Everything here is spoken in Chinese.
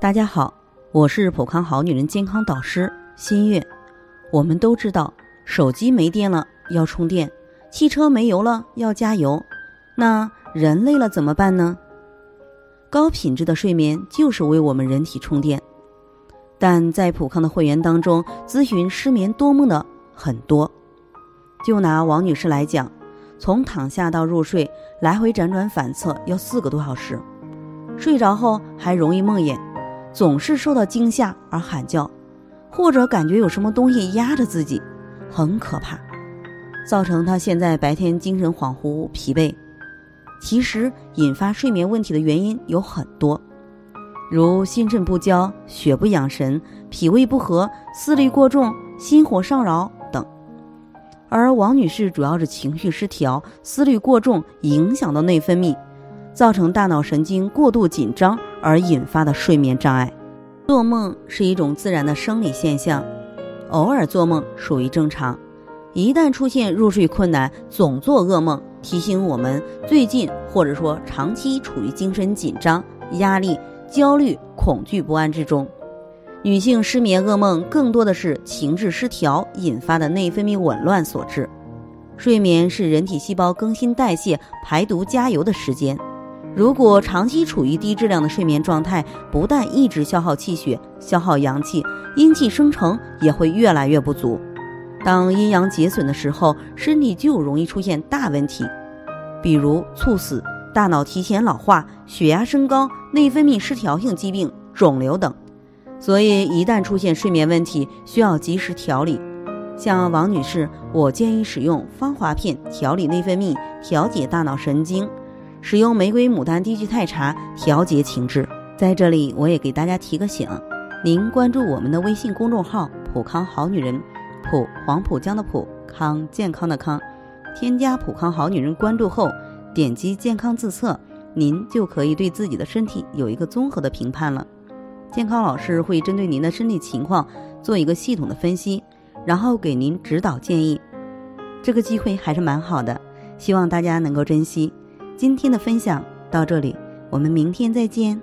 大家好，我是普康好女人健康导师新月。我们都知道，手机没电了要充电，汽车没油了要加油。那人累了怎么办呢？高品质的睡眠就是为我们人体充电。但在普康的会员当中，咨询失眠多梦的很多。就拿王女士来讲，从躺下到入睡，来回辗转反侧要四个多小时，睡着后还容易梦魇。总是受到惊吓而喊叫，或者感觉有什么东西压着自己，很可怕，造成他现在白天精神恍惚、疲惫。其实引发睡眠问题的原因有很多，如心肾不交、血不养神、脾胃不和、思虑过重、心火上扰等。而王女士主要是情绪失调、思虑过重，影响到内分泌。造成大脑神经过度紧张而引发的睡眠障碍。做梦是一种自然的生理现象，偶尔做梦属于正常。一旦出现入睡困难、总做噩梦，提醒我们最近或者说长期处于精神紧张、压力、焦虑、恐惧不安之中。女性失眠噩梦更多的是情志失调引发的内分泌紊乱所致。睡眠是人体细胞更新代谢、排毒加油的时间。如果长期处于低质量的睡眠状态，不但一直消耗气血、消耗阳气，阴气生成也会越来越不足。当阴阳结损的时候，身体就容易出现大问题，比如猝死、大脑提前老化、血压升高、内分泌失调性疾病、肿瘤等。所以，一旦出现睡眠问题，需要及时调理。像王女士，我建议使用芳华片调理内分泌，调节大脑神经。使用玫瑰牡丹低聚肽茶调节情志。在这里，我也给大家提个醒：您关注我们的微信公众号“普康好女人”，普黄浦江的普康健康的康，添加“普康好女人”关注后，点击健康自测，您就可以对自己的身体有一个综合的评判了。健康老师会针对您的身体情况做一个系统的分析，然后给您指导建议。这个机会还是蛮好的，希望大家能够珍惜。今天的分享到这里，我们明天再见。